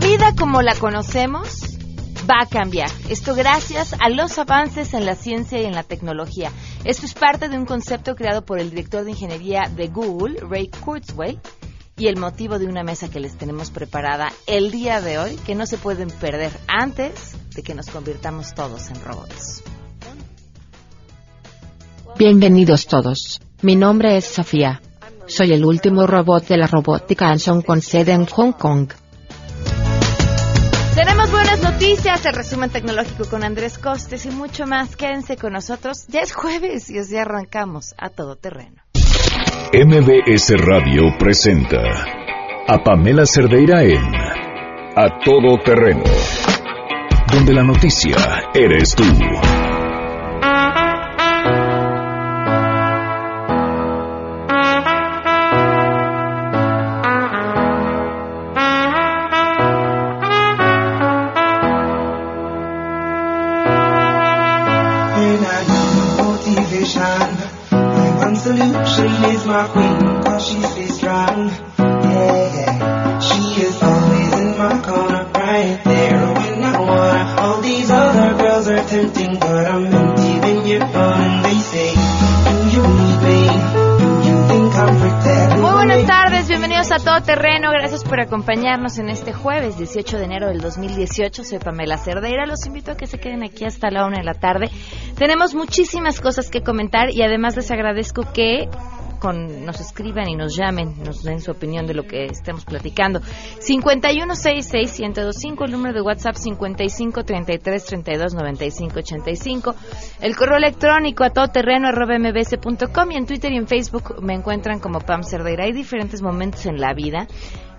La vida como la conocemos va a cambiar. Esto gracias a los avances en la ciencia y en la tecnología. Esto es parte de un concepto creado por el director de ingeniería de Google, Ray Kurzweil, y el motivo de una mesa que les tenemos preparada el día de hoy, que no se pueden perder antes de que nos convirtamos todos en robots. Bienvenidos todos. Mi nombre es Sofía. Soy el último robot de la robótica Anson con sede en Hong Kong. Tenemos buenas noticias, el resumen tecnológico con Andrés Costes y mucho más. Quédense con nosotros. Ya es jueves y ya arrancamos a todo terreno. MBS Radio presenta a Pamela Cerdeira en A Todo Terreno, donde la noticia eres tú. My queen, cause she stays strong. Yeah, yeah. She is always in my corner, right there when I wanna. All these other girls are tempting, but I'm empty when you're gone. And they say, Do you need me? Do you think I'm pretending? Muy buenas tardes, bienvenidos a Todo Terreno. Gracias por acompañarnos en este jueves 18 de enero del 2018. Soy Pamela Cerdeira. Los invito a que se queden aquí hasta la una de la tarde. Tenemos muchísimas cosas que comentar y además les agradezco que con, nos escriban y nos llamen, nos den su opinión de lo que estemos platicando. 5166-1025, el número de WhatsApp 5533329585, el correo electrónico a todoterreno.mbs.com y en Twitter y en Facebook me encuentran como Pam Cerdeira. Hay diferentes momentos en la vida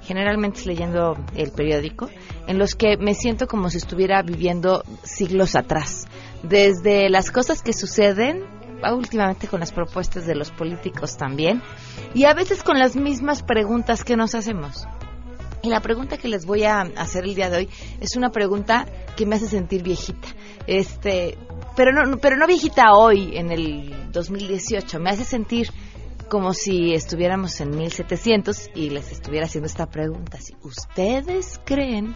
generalmente leyendo el periódico, en los que me siento como si estuviera viviendo siglos atrás. Desde las cosas que suceden, últimamente con las propuestas de los políticos también, y a veces con las mismas preguntas que nos hacemos. Y la pregunta que les voy a hacer el día de hoy es una pregunta que me hace sentir viejita. Este, pero no, pero no viejita hoy en el 2018, me hace sentir como si estuviéramos en 1700 y les estuviera haciendo esta pregunta. Si ¿Ustedes creen?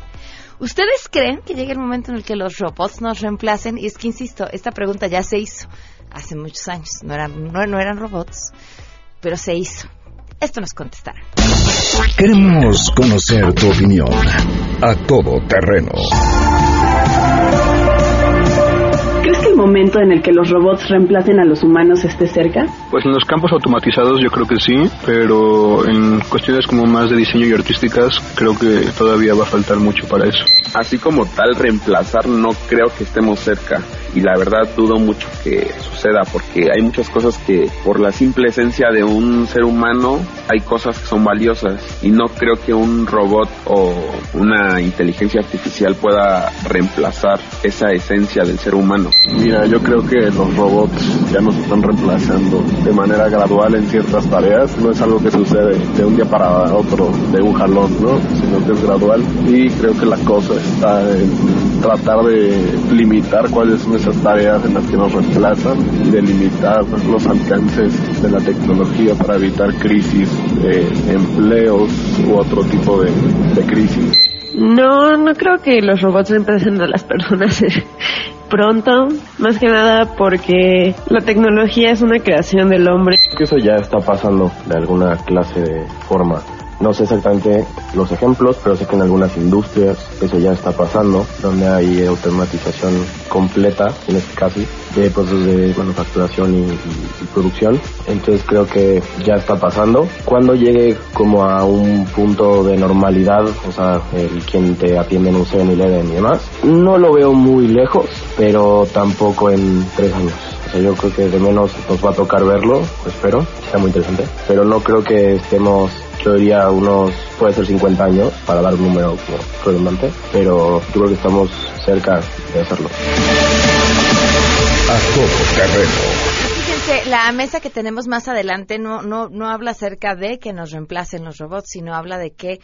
¿Ustedes creen que llegue el momento en el que los robots nos reemplacen? Y es que, insisto, esta pregunta ya se hizo hace muchos años. No eran, no, no eran robots, pero se hizo. Esto nos contestarán. Queremos conocer tu opinión. A Todo Terreno. ¿Crees que el momento en el que los robots reemplacen a los humanos esté cerca? Pues en los campos automatizados yo creo que sí, pero en cuestiones como más de diseño y artísticas creo que todavía va a faltar mucho para eso. Así como tal reemplazar no creo que estemos cerca y la verdad dudo mucho que suceda porque hay muchas cosas que por la simple esencia de un ser humano hay cosas que son valiosas y no creo que un robot o una inteligencia artificial pueda reemplazar esa esencia del ser humano. Mira, yo creo que los robots ya nos están reemplazando de manera gradual en ciertas tareas. No es algo que sucede de un día para otro, de un jalón, ¿no? Sino que es gradual. Y creo que la cosa está en tratar de limitar cuáles son esas tareas en las que nos reemplazan y de limitar los alcances de la tecnología para evitar crisis de empleos u otro tipo de, de crisis. No, no creo que los robots reemplacen a las personas pronto, más que nada porque la tecnología es una creación del hombre. que eso ya está pasando de alguna clase de forma. No sé exactamente los ejemplos, pero sé que en algunas industrias eso ya está pasando, donde hay automatización completa, en este caso, de procesos de manufacturación y, producción. Entonces creo que ya está pasando. Cuando llegue como a un punto de normalidad, o sea, el quien te atiende en un 7-Eleven y demás, no lo veo muy lejos, pero tampoco en tres años. Yo creo que de menos nos va a tocar verlo, espero, está muy interesante, pero no creo que estemos, yo diría unos, puede ser 50 años, para dar un número como redundante, pero yo creo que estamos cerca de hacerlo. A Todo Terreno. Fíjense, la mesa que tenemos más adelante no, no, no habla acerca de que nos reemplacen los robots, sino habla de que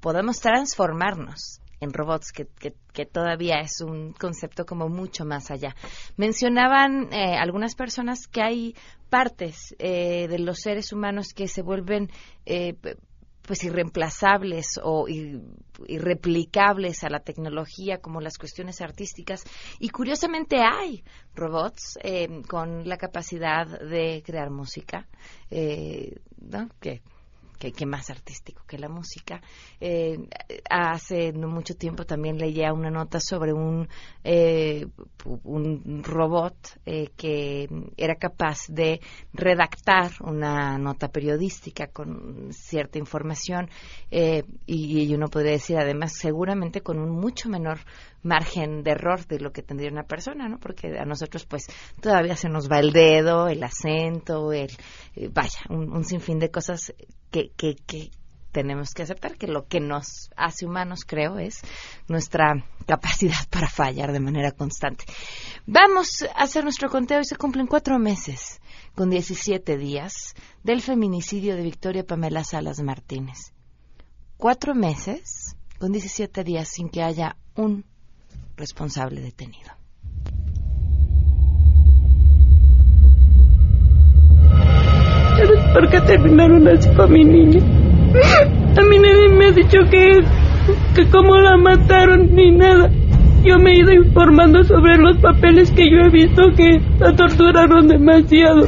podemos transformarnos en robots, que, que, que todavía es un concepto como mucho más allá. Mencionaban eh, algunas personas que hay partes eh, de los seres humanos que se vuelven eh, pues irreemplazables o ir- irreplicables a la tecnología como las cuestiones artísticas y curiosamente hay robots eh, con la capacidad de crear música eh, ¿no? que que, más artístico que la música. Eh, hace mucho tiempo también leía una nota sobre un, eh, un robot eh, que era capaz de redactar una nota periodística con cierta información eh, y, y uno podría decir además seguramente con un mucho menor margen de error de lo que tendría una persona, ¿no? Porque a nosotros pues todavía se nos va el dedo, el acento, el eh, vaya, un, un sinfín de cosas que, que, que tenemos que aceptar que lo que nos hace humanos, creo, es nuestra capacidad para fallar de manera constante. Vamos a hacer nuestro conteo y se cumplen cuatro meses con 17 días del feminicidio de Victoria Pamela Salas Martínez. Cuatro meses con 17 días sin que haya un responsable detenido. ¿Sabes por qué terminaron así con mi niña? A mí nadie me ha dicho que, que cómo la mataron ni nada. Yo me he ido informando sobre los papeles que yo he visto que la torturaron demasiado.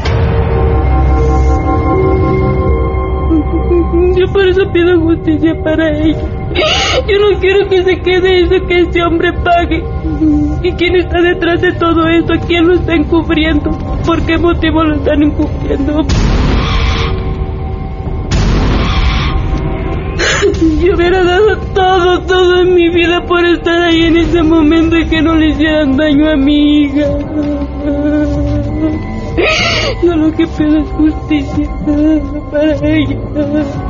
Yo por eso pido justicia para ella. Yo no quiero que se quede eso que ese hombre pague. ¿Y quién está detrás de todo esto? ¿Quién lo está encubriendo? ¿Por qué motivo lo están encubriendo? Yo hubiera dado todo, todo en mi vida por estar ahí en ese momento y que no le hicieran daño a mi hija. Yo lo que pido es justicia para ella.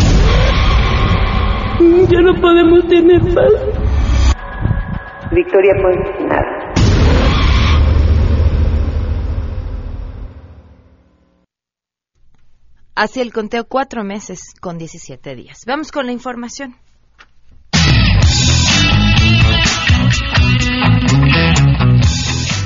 Ya no podemos tener paz. Victoria pues nada. Hacia el conteo cuatro meses con 17 días. Vamos con la información.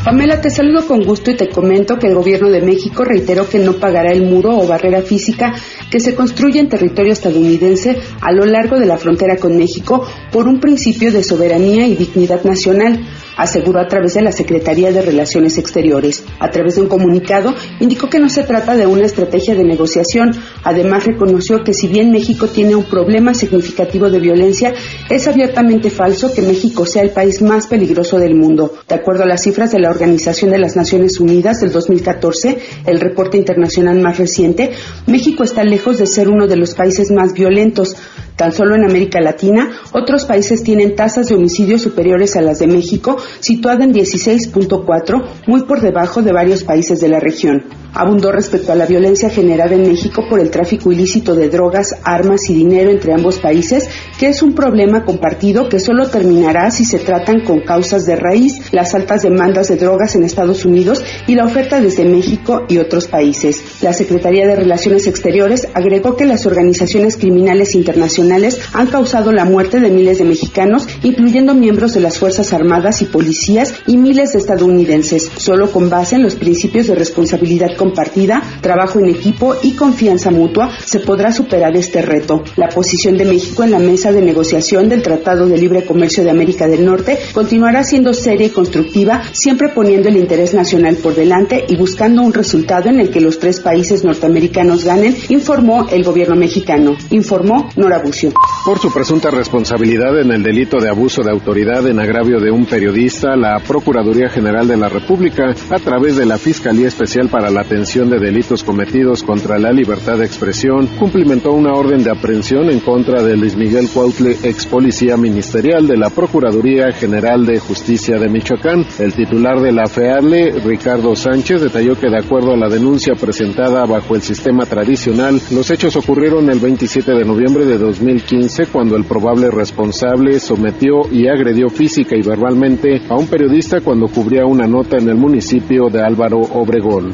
Pamela, te saludo con gusto y te comento que el gobierno de México reiteró que no pagará el muro o barrera física que se construye en territorio estadounidense a lo largo de la frontera con México por un principio de soberanía y dignidad nacional, aseguró a través de la Secretaría de Relaciones Exteriores. A través de un comunicado, indicó que no se trata de una estrategia de negociación. Además, reconoció que si bien México tiene un problema significativo de violencia, es abiertamente falso que México sea el país más peligroso del mundo. De acuerdo a las cifras de la Organización de las Naciones Unidas del 2014, el reporte internacional más reciente, México está lejos de ser uno de los países más violentos. Tan solo en América Latina, otros países tienen tasas de homicidio superiores a las de México, situada en 16.4, muy por debajo de varios países de la región. Abundó respecto a la violencia generada en México por el tráfico ilícito de drogas, armas y dinero entre ambos países, que es un problema compartido que solo terminará si se tratan con causas de raíz, las altas demandas de drogas en Estados Unidos y la oferta desde México y otros países. La Secretaría de Relaciones Exteriores agregó que las organizaciones criminales internacionales han causado la muerte de miles de mexicanos, incluyendo miembros de las Fuerzas Armadas y policías y miles de estadounidenses, solo con base en los principios de responsabilidad compartida, trabajo en equipo y confianza mutua se podrá superar este reto. La posición de México en la mesa de negociación del Tratado de Libre Comercio de América del Norte continuará siendo seria y constructiva, siempre poniendo el interés nacional por delante y buscando un resultado en el que los tres países norteamericanos ganen, informó el gobierno mexicano. Informó Nora Bucio. Por su presunta responsabilidad en el delito de abuso de autoridad en agravio de un periodista, la Procuraduría General de la República, a través de la Fiscalía Especial para la Atención de Delitos Cometidos contra la Libertad de Expresión, cumplimentó una orden de aprehensión en contra de Luis Miguel Cuautle, ex policía ministerial de la Procuraduría General de Justicia de Michoacán. El titular de la FEADLE, Ricardo Sánchez, detalló que de acuerdo a la denuncia presentada bajo el sistema tradicional, los hechos ocurrieron el 27 de noviembre de 2015 cuando el probable responsable sometió y agredió física y verbalmente a un periodista cuando cubría una nota en el municipio de Álvaro Obregón.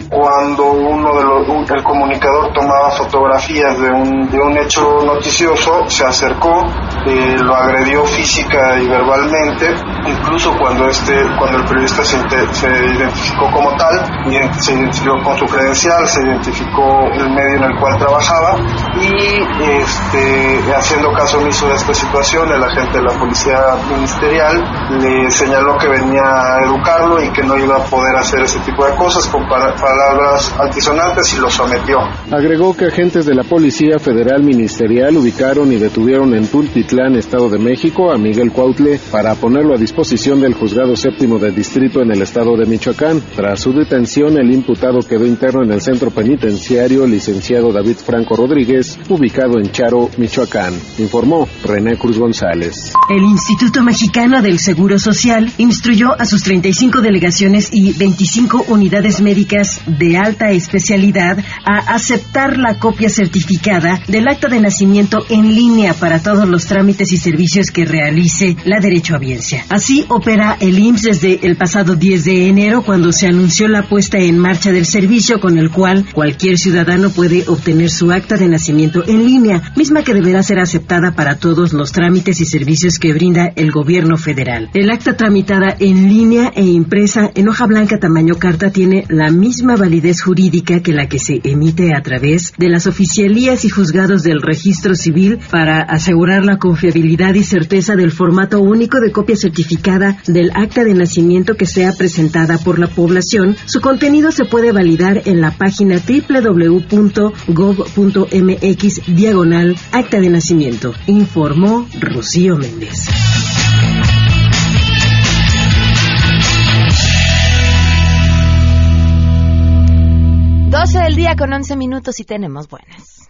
Cuando uno de los, el comunicador tomaba fotografías de un, de un hecho noticioso, se acercó, eh, lo agredió física y verbalmente, incluso cuando este, cuando el periodista se, se identificó como tal, se identificó con su credencial, se identificó el medio en el cual trabajaba y este, haciendo caso omiso de esta situación, el agente de la policía ministerial le señaló que venía a educarlo y que no iba a poder hacer ese tipo de cosas con palabras altisonantes y lo sometió. Agregó que agentes de la Policía Federal Ministerial ubicaron y detuvieron en Tultitlán, Estado de México, a Miguel Cuautle para ponerlo a disposición del Juzgado Séptimo de Distrito en el Estado de Michoacán. Tras su detención, el imputado quedó interno en el centro penitenciario licenciado David Franco Rodríguez, ubicado en Charo, Michoacán, informó René Cruz González. El Instituto Mexicano del Seguro Social instruyó a sus 35 delegaciones y 25 unidades médicas de alta especialidad a aceptar la copia certificada del acta de nacimiento en línea para todos los trámites y servicios que realice la derechohabiencia. Así opera el IMSS desde el pasado 10 de enero cuando se anunció la puesta en marcha del servicio con el cual cualquier ciudadano puede obtener su acta de nacimiento en línea, misma que deberá ser aceptada para todos los trámites y servicios que brinda el gobierno federal. El acta tramitada en línea e impresa en hoja blanca tamaño carta tiene la misma validez jurídica que la que se emite a través de las oficialías y juzgados del registro civil para asegurar la confiabilidad y certeza del formato único de copia certificada del acta de nacimiento que sea presentada por la población. Su contenido se puede validar en la página www.gov.mx diagonal acta de nacimiento, informó Rocío Méndez. 12 del día con 11 minutos y tenemos buenas.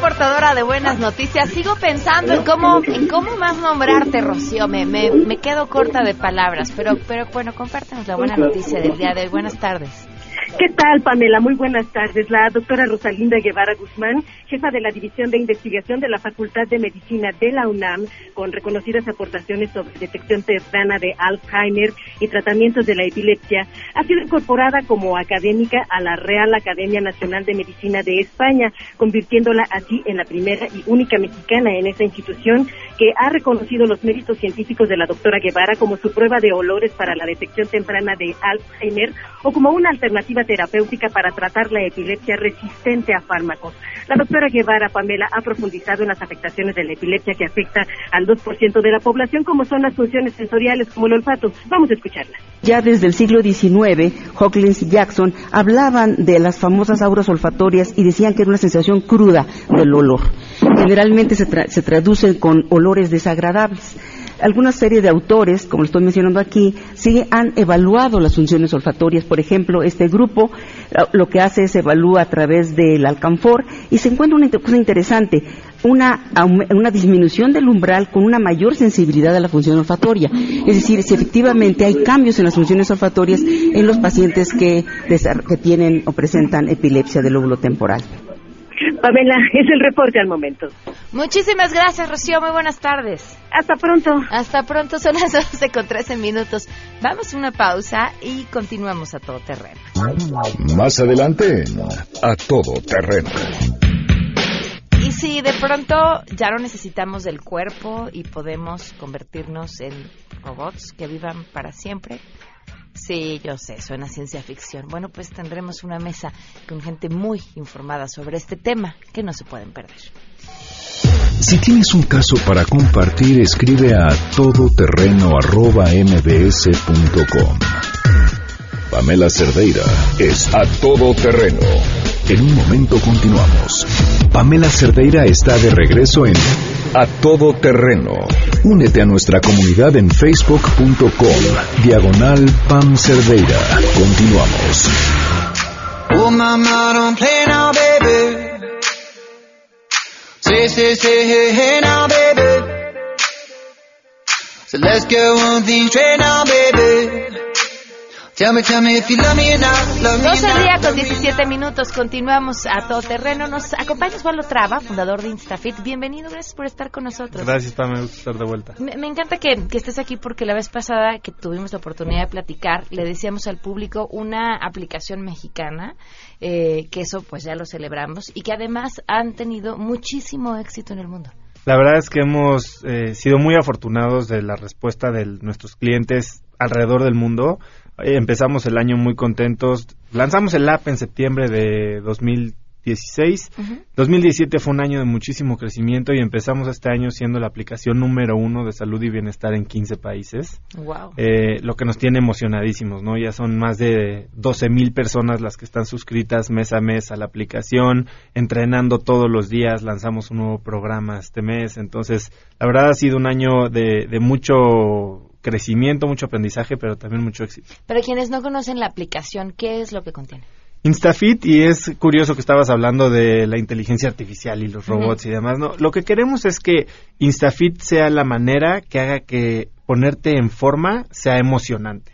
Portadora de buenas noticias. Sigo pensando en cómo, en cómo más nombrarte, Rocío. Me, me, me quedo corta de palabras, pero, pero bueno, compártenos la buena noticia del día de hoy. Buenas tardes. ¿Qué tal, Pamela? Muy buenas tardes. La doctora Rosalinda Guevara Guzmán, jefa de la División de Investigación de la Facultad de Medicina de la UNAM, con reconocidas aportaciones sobre detección temprana de Alzheimer y tratamientos de la epilepsia, ha sido incorporada como académica a la Real Academia Nacional de Medicina de España, convirtiéndola así en la primera y única mexicana en esa institución que ha reconocido los méritos científicos de la doctora Guevara como su prueba de olores para la detección temprana de Alzheimer o como una alternativa terapéutica para tratar la epilepsia resistente a fármacos. La doctora Guevara Pamela ha profundizado en las afectaciones de la epilepsia que afecta al 2% de la población, como son las funciones sensoriales como el olfato. Vamos a escucharla. Ya desde el siglo XIX, Hawkins y Jackson hablaban de las famosas auras olfatorias y decían que era una sensación cruda del olor. Generalmente se, tra se traducen con olores desagradables alguna serie de autores, como lo estoy mencionando aquí, sí han evaluado las funciones olfatorias. Por ejemplo, este grupo lo que hace es evalúa a través del alcanfor y se encuentra una cosa interesante, una, una disminución del umbral con una mayor sensibilidad a la función olfatoria. Es decir, si efectivamente hay cambios en las funciones olfatorias en los pacientes que, que tienen o presentan epilepsia del lóbulo temporal. Pamela, es el reporte al momento. Muchísimas gracias, Rocío. Muy buenas tardes. Hasta pronto. Hasta pronto, son las 12 con 13 minutos. Vamos a una pausa y continuamos a todo terreno. Más adelante, a todo terreno. Y si de pronto ya no necesitamos del cuerpo y podemos convertirnos en robots que vivan para siempre, Sí, yo sé, suena ciencia ficción. Bueno, pues tendremos una mesa con gente muy informada sobre este tema que no se pueden perder. Si tienes un caso para compartir, escribe a todoterreno.mbs.com. Pamela Cerdeira es a todoterreno. En un momento continuamos. Pamela Cerdeira está de regreso en A Todo Terreno. Únete a nuestra comunidad en facebook.com. Diagonal Pam Cerdeira. Continuamos. Oh, don't play now, baby. Hey, hey, now, baby. So let's now, baby. 12 enough. días con 17 minutos. Continuamos a todo terreno. Nos acompaña Osvaldo Traba, fundador de Instafit. Bienvenido, gracias por estar con nosotros. Gracias, Pam, me gusta estar de vuelta. Me, me encanta que, que estés aquí porque la vez pasada que tuvimos la oportunidad de platicar, le decíamos al público una aplicación mexicana, eh, que eso pues ya lo celebramos, y que además han tenido muchísimo éxito en el mundo. La verdad es que hemos eh, sido muy afortunados de la respuesta de nuestros clientes alrededor del mundo. Eh, empezamos el año muy contentos. Lanzamos el app en septiembre de 2016. 2017 fue un año de muchísimo crecimiento y empezamos este año siendo la aplicación número uno de salud y bienestar en 15 países. Wow. Eh, lo que nos tiene emocionadísimos, ¿no? Ya son más de 12 mil personas las que están suscritas mes a mes a la aplicación, entrenando todos los días, lanzamos un nuevo programa este mes, entonces la verdad ha sido un año de, de mucho crecimiento, mucho aprendizaje, pero también mucho éxito. Para quienes no conocen la aplicación, ¿qué es lo que contiene? Instafit, y es curioso que estabas hablando de la inteligencia artificial y los robots y demás, ¿no? Lo que queremos es que Instafit sea la manera que haga que ponerte en forma sea emocionante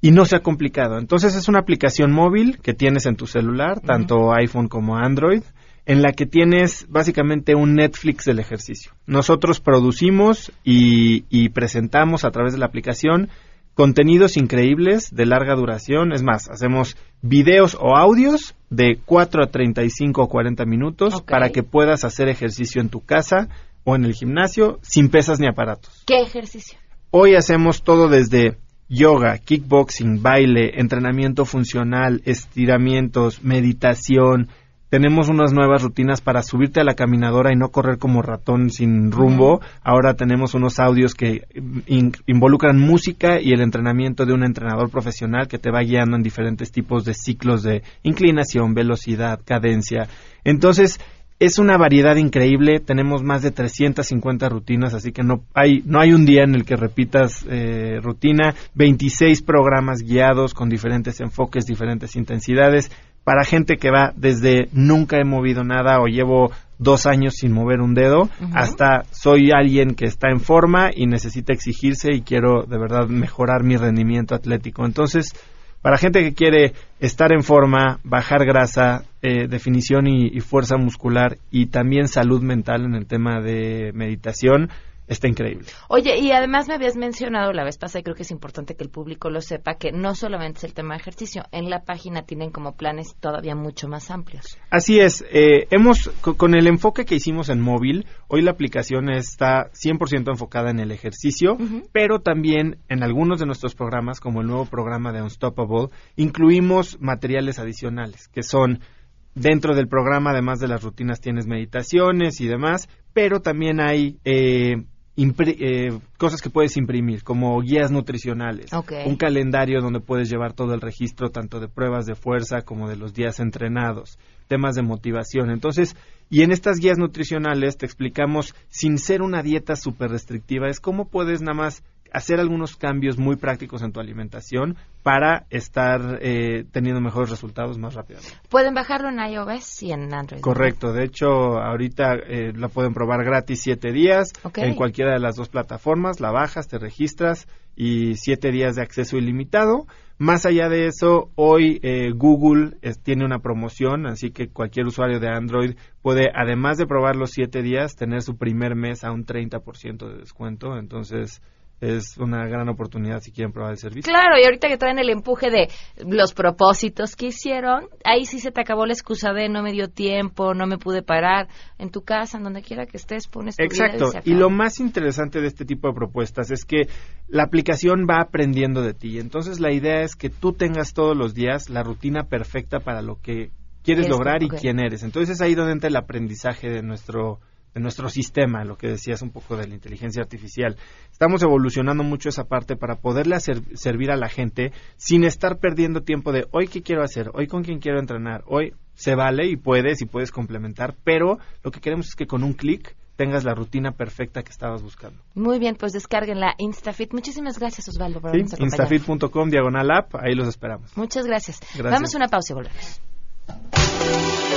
y no sea complicado. Entonces es una aplicación móvil que tienes en tu celular, tanto iPhone como Android, en la que tienes básicamente un Netflix del ejercicio. Nosotros producimos y, y presentamos a través de la aplicación contenidos increíbles de larga duración. Es más, hacemos videos o audios de 4 a 35 o 40 minutos para que puedas hacer ejercicio en tu casa o en el gimnasio sin pesas ni aparatos. ¿Qué ejercicio? Hoy hacemos todo desde yoga, kickboxing, baile, entrenamiento funcional, estiramientos, meditación. Tenemos unas nuevas rutinas para subirte a la caminadora y no correr como ratón sin rumbo. Ahora tenemos unos audios que in- involucran música y el entrenamiento de un entrenador profesional que te va guiando en diferentes tipos de ciclos de inclinación, velocidad, cadencia. Entonces, es una variedad increíble, tenemos más de 350 rutinas, así que no hay, no hay un día en el que repitas eh, rutina, 26 programas guiados con diferentes enfoques, diferentes intensidades, para gente que va desde nunca he movido nada o llevo dos años sin mover un dedo, hasta soy alguien que está en forma y necesita exigirse y quiero de verdad mejorar mi rendimiento atlético. Entonces, para gente que quiere estar en forma, bajar grasa, eh, definición y, y fuerza muscular y también salud mental en el tema de meditación, está increíble. Oye, y además me habías mencionado la vez pasada, y creo que es importante que el público lo sepa, que no solamente es el tema de ejercicio, en la página tienen como planes todavía mucho más amplios. Así es, eh, hemos, co- con el enfoque que hicimos en móvil, hoy la aplicación está 100% enfocada en el ejercicio, pero también en algunos de nuestros programas, como el nuevo programa de Unstoppable, incluimos materiales adicionales, que son dentro del programa, además de las rutinas, tienes meditaciones y demás, pero también hay eh, eh, cosas que puedes imprimir, como guías nutricionales, un calendario donde puedes llevar todo el registro tanto de pruebas de fuerza como de los días entrenados, temas de motivación. Entonces, y en estas guías nutricionales te explicamos, sin ser una dieta súper restrictiva, es cómo puedes nada más hacer algunos cambios muy prácticos en tu alimentación para estar eh, teniendo mejores resultados más rápidamente. Pueden bajarlo en iOS y en Android. Correcto, de hecho ahorita eh, la pueden probar gratis siete días en cualquiera de las dos plataformas, la bajas, te registras y siete días de acceso ilimitado. Más allá de eso, hoy eh, Google eh, tiene una promoción, así que cualquier usuario de Android puede, además de probar los siete días, tener su primer mes a un 30% de descuento. Entonces es una gran oportunidad si quieren probar el servicio. Claro, y ahorita que traen el empuje de los propósitos que hicieron, ahí sí se te acabó la excusa de no me dio tiempo, no me pude parar. En tu casa, en donde quiera que estés, pones tu vida Exacto. se Y acabó. lo más interesante de este tipo de propuestas es que la aplicación va aprendiendo de ti. Entonces la idea es que tú tengas todos los días la rutina perfecta para lo que quieres lograr y quién eres. Entonces es ahí donde entra el aprendizaje de nuestro de nuestro sistema, lo que decías un poco de la inteligencia artificial. Estamos evolucionando mucho esa parte para poderle hacer, servir a la gente sin estar perdiendo tiempo de hoy qué quiero hacer, hoy con quién quiero entrenar, hoy se vale y puedes y puedes complementar, pero lo que queremos es que con un clic tengas la rutina perfecta que estabas buscando. Muy bien, pues descarguen la Instafit. Muchísimas gracias, Osvaldo, por ¿Sí? Instafit.com, diagonal app, ahí los esperamos. Muchas gracias. Gracias. Vamos a una pausa y volvemos.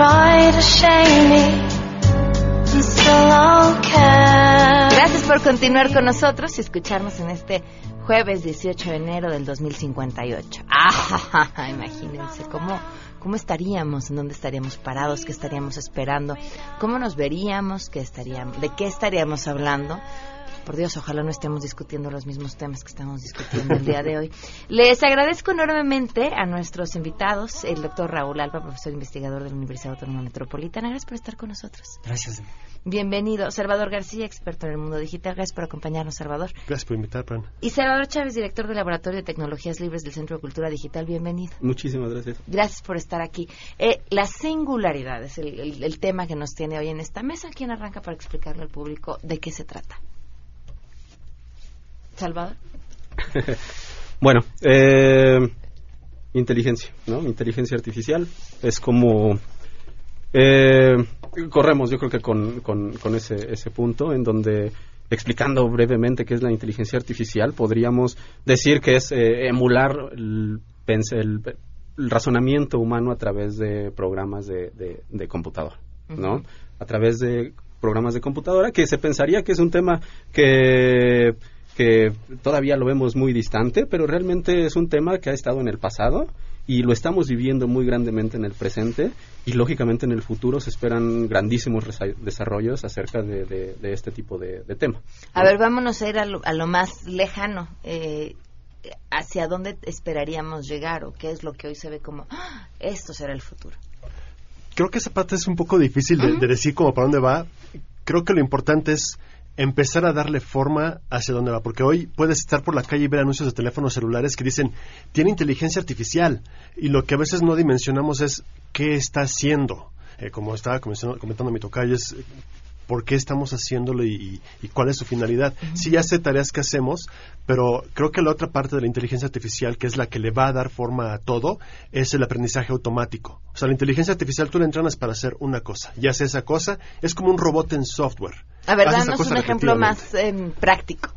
Try to shame me. Gracias por continuar con nosotros y escucharnos en este jueves 18 de enero del 2058. Ah, imagínense cómo, cómo estaríamos, en dónde estaríamos parados, qué estaríamos esperando, cómo nos veríamos, qué estaríamos, de qué estaríamos hablando. Por Dios, ojalá no estemos discutiendo los mismos temas que estamos discutiendo el día de hoy. Les agradezco enormemente a nuestros invitados, el doctor Raúl Alba, profesor investigador de la Universidad Autónoma Metropolitana. Gracias por estar con nosotros. Gracias. Bienvenido. Salvador García, experto en el mundo digital. Gracias por acompañarnos, Salvador. Gracias por invitar, Fran. Y Salvador Chávez, director del Laboratorio de Tecnologías Libres del Centro de Cultura Digital. Bienvenido. Muchísimas gracias. Gracias por estar aquí. Eh, la singularidad es el, el- el tema que nos tiene hoy en esta mesa. ¿Quién arranca para explicarle al público de qué se trata? Salvador. bueno, eh, inteligencia, ¿no? Inteligencia artificial es como... eh, corremos, yo creo que con, con- con ese, ese punto en donde explicando brevemente qué es la inteligencia artificial, podríamos decir que es eh, emular el, el- el razonamiento humano a través de programas de, de- ¿no? A través de programas de computadora que se pensaría que es un tema que que todavía lo vemos muy distante, pero realmente es un tema que ha estado en el pasado y lo estamos viviendo muy grandemente en el presente y lógicamente en el futuro se esperan grandísimos desarrollos acerca de, de- de este tipo de, de tema. A ver, vámonos a ir a lo, a lo más lejano. Eh, ¿Hacia dónde esperaríamos llegar o qué es lo que hoy se ve como "Ah, esto será el futuro? Creo que esa parte es un poco difícil de, de decir como para dónde va. Creo que lo importante es empezar a darle forma hacia dónde va, porque hoy puedes estar por la calle y ver anuncios de teléfonos celulares que dicen, tiene inteligencia artificial, y lo que a veces no dimensionamos es qué está haciendo. Eh, como estaba comentando, mi tocayo, es por qué estamos haciéndolo y, y- y cuál es su finalidad. Sí hace tareas que hacemos, pero creo que la otra parte de la inteligencia artificial, que es la que le va a dar forma a todo, es el aprendizaje automático. O sea, la inteligencia artificial tú la entrenas para hacer una cosa, y hace esa cosa, es como un robot en software. A ver, danos un ejemplo más em, práctico.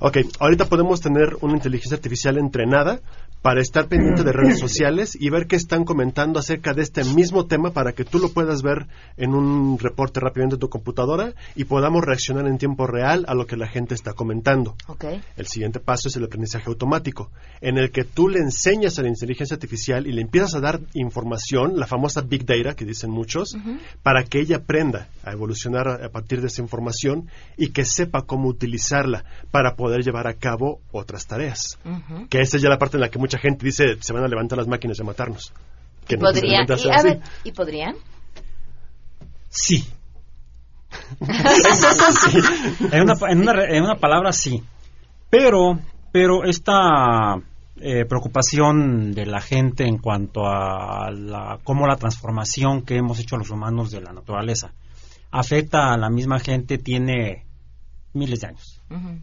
Ok, ahorita podemos tener una inteligencia artificial entrenada para estar pendiente de redes sociales y ver qué están comentando acerca de este mismo tema para que tú lo puedas ver en un reporte rápidamente en tu computadora y podamos reaccionar en tiempo real a lo que la gente está comentando. Ok. El siguiente paso es el aprendizaje automático, en el que tú le enseñas a la inteligencia artificial y le empiezas a dar información, la famosa Big Data que dicen muchos, para que ella aprenda a evolucionar a a partir de esa información y que sepa cómo utilizarla para poder llevar a cabo otras tareas. Que esa es ya la parte en la que mucha gente dice se van a levantar las máquinas de matarnos. Que no ¿Podrían? Y, a así. ver, ¿y podrían? Sí. en, una, en, una, en una palabra sí. Pero, pero esta eh, preocupación de la gente en cuanto a la, cómo la transformación que hemos hecho los humanos de la naturaleza afecta a la misma gente tiene miles de años. Ujú.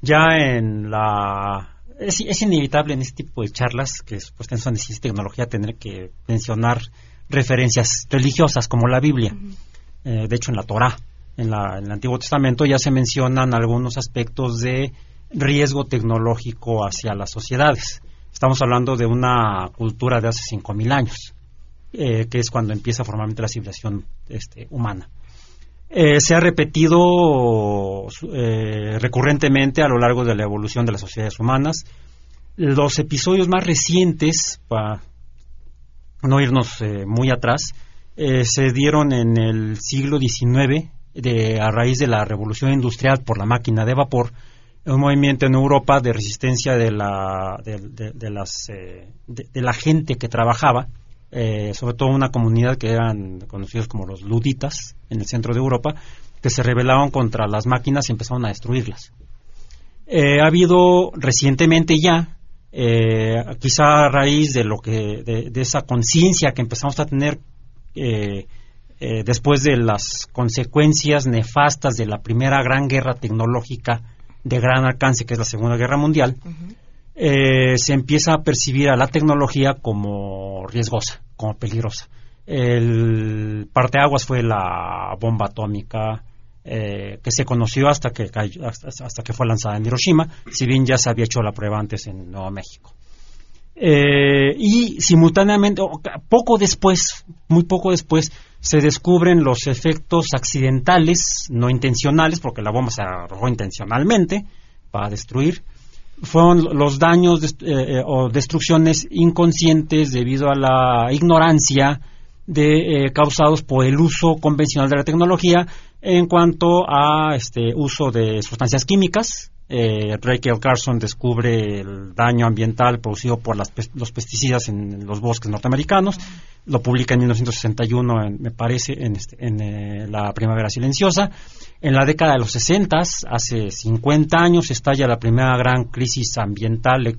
Ya en la... Es, es inevitable en este tipo de charlas que supuestamente son de ciencia y tecnología tener que mencionar referencias religiosas como la Biblia. Eh, de hecho, en la Torá, en, la- en el Antiguo Testamento, ya se mencionan algunos aspectos de riesgo tecnológico hacia las sociedades. Estamos hablando de una cultura de hace 5.000 años, eh, que es cuando empieza formalmente la civilización este, humana. Eh, se ha repetido eh, recurrentemente a lo largo de la evolución de las sociedades humanas. Los episodios más recientes, para no irnos eh, muy atrás, eh, se dieron en el siglo XIX de, a raíz de la revolución industrial por la máquina de vapor, un movimiento en Europa de resistencia de la, de, las, eh, de la gente que trabajaba, eh, sobre todo una comunidad que eran conocidos como los luditas en el centro de Europa, que se rebelaban contra las máquinas y empezaron a destruirlas. Eh, ha habido recientemente ya, eh, quizá a raíz de lo que de, de esa conciencia que empezamos a tener eh, eh, después de las consecuencias nefastas de la primera gran guerra tecnológica de gran alcance, que es la Segunda Guerra Mundial, eh, se empieza a percibir a la tecnología como riesgosa, como peligrosa. El parteaguas fue la bomba atómica eh, que se conoció hasta que, hasta, hasta que fue lanzada en Hiroshima, si bien ya se había hecho la prueba antes en Nuevo México. Eh, y simultáneamente, poco después, muy poco después, se descubren los efectos accidentales, no intencionales, porque la bomba se arrojó intencionalmente para destruir. Fueron los daños dest- eh, eh, o destrucciones inconscientes debido a la ignorancia de, eh, causados por el uso convencional de la tecnología en cuanto a este uso de sustancias químicas. Eh, Rachel Carson descubre el daño ambiental producido por las los pesticidas en los bosques norteamericanos. Lo publica en 1961, en- me parece, en, este- en, eh, la Primavera Silenciosa. En la década de los 60, hace 50 años, estalla la primera gran crisis ambiental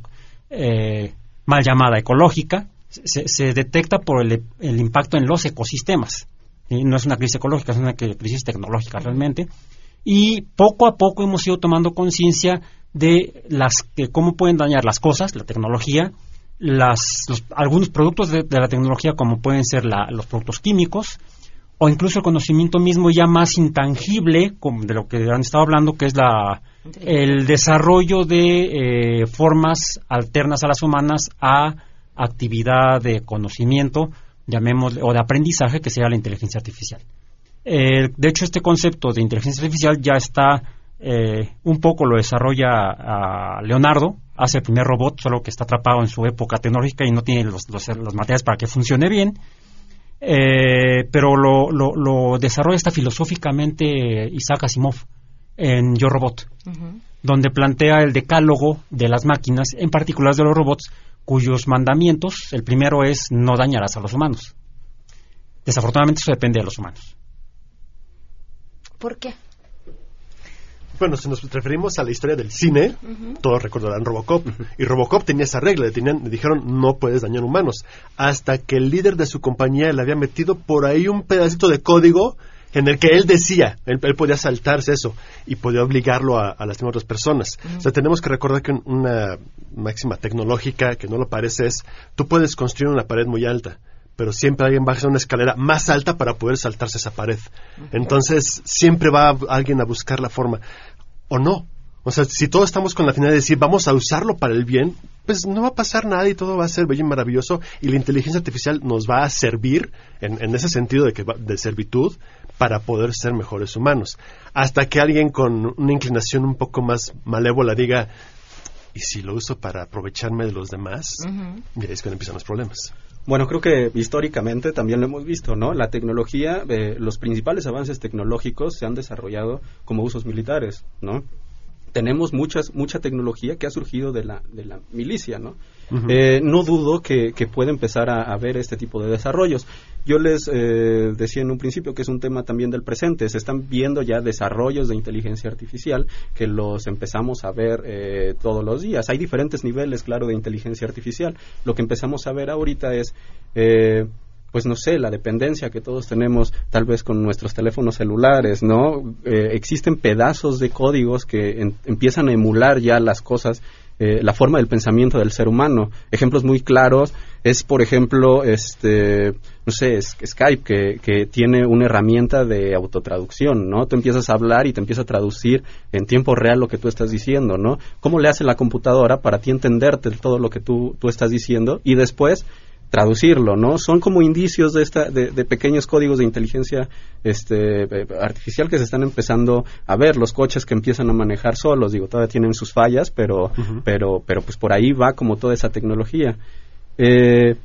eh, mal llamada ecológica. Se, se detecta por el, el impacto en los ecosistemas. Y no es una crisis ecológica, es una crisis tecnológica realmente. Y poco a poco hemos ido tomando conciencia de las que cómo pueden dañar las cosas, la tecnología, las, los- algunos productos de, de la tecnología como pueden ser la- los productos químicos o incluso el conocimiento mismo ya más intangible de lo que han estado hablando que es la el desarrollo de eh, formas alternas a las humanas a actividad de conocimiento llamémosle o de aprendizaje que sea la inteligencia artificial de hecho, este concepto de inteligencia artificial ya está, eh, un poco lo desarrolla Leonardo, hace el primer robot, solo que está atrapado en su época tecnológica y no tiene los, los materiales para que funcione bien. Eh, pero lo, lo, lo desarrolla está filosóficamente Isaac Asimov en Yo Robot, donde plantea el decálogo de las máquinas, en particular de los robots, cuyos mandamientos, el primero es no dañarás a los humanos. Desafortunadamente eso depende de los humanos. ¿Por qué? Bueno, si nos referimos a la historia del cine, todos recordarán Robocop. Y Robocop tenía esa regla, le, tenían- le dijeron no puedes dañar humanos. Hasta que el líder de su compañía le había metido por ahí un pedacito de código en el que él decía, él, él podía saltarse eso y podía obligarlo a, a lastimar a otras personas. O sea, tenemos que recordar que un- una máxima tecnológica que no lo parece es, tú puedes construir una pared muy alta, pero siempre alguien va a hacer una escalera más alta para poder saltarse esa pared. Entonces, siempre va alguien a buscar la forma. O no. O sea, si todos estamos con la finalidad de decir, vamos a usarlo para el bien, pues no va a pasar nada y todo va a ser bello y maravilloso. Y la inteligencia artificial nos va a servir, en, en ese sentido de, que va- de servitud, para poder ser mejores humanos. Hasta que alguien con una inclinación un poco más malévola diga, ¿y si lo uso para aprovecharme de los demás? Y ahí es cuando empiezan los problemas. Bueno, creo que históricamente también lo hemos visto, ¿no? La tecnología, eh, los principales avances tecnológicos se han desarrollado como usos militares, ¿no? Tenemos muchas, mucha tecnología que ha surgido de la, de la milicia, ¿no? Eh, no dudo que, que pueda empezar a, a ver este tipo de desarrollos. Yo les eh, decía en un principio que es un tema también del presente. Se están viendo ya desarrollos de inteligencia artificial que los empezamos a ver eh, todos los días. Hay diferentes niveles, claro, de inteligencia artificial. Lo que empezamos a ver ahorita es... pues no sé, la dependencia que todos tenemos tal vez con nuestros teléfonos celulares, ¿no? Eh, existen pedazos de códigos que empiezan a emular ya las cosas, eh, la forma del pensamiento del ser humano. Ejemplos muy claros es, por ejemplo, este, no sé, Skype, que, que tiene una herramienta de autotraducción, ¿no? Tú empiezas a hablar y te empieza a traducir en tiempo real lo que tú estás diciendo, ¿no? ¿Cómo le hace la computadora para ti entenderte todo lo que tú, tú estás diciendo y después traducirlo, ¿no? Son como indicios de esta, de, de pequeños códigos de inteligencia este, eh, artificial que se están empezando a ver, los coches que empiezan a manejar solos, digo, todavía tienen sus fallas, pero, pero, pero pues por ahí va como toda esa tecnología. Eh,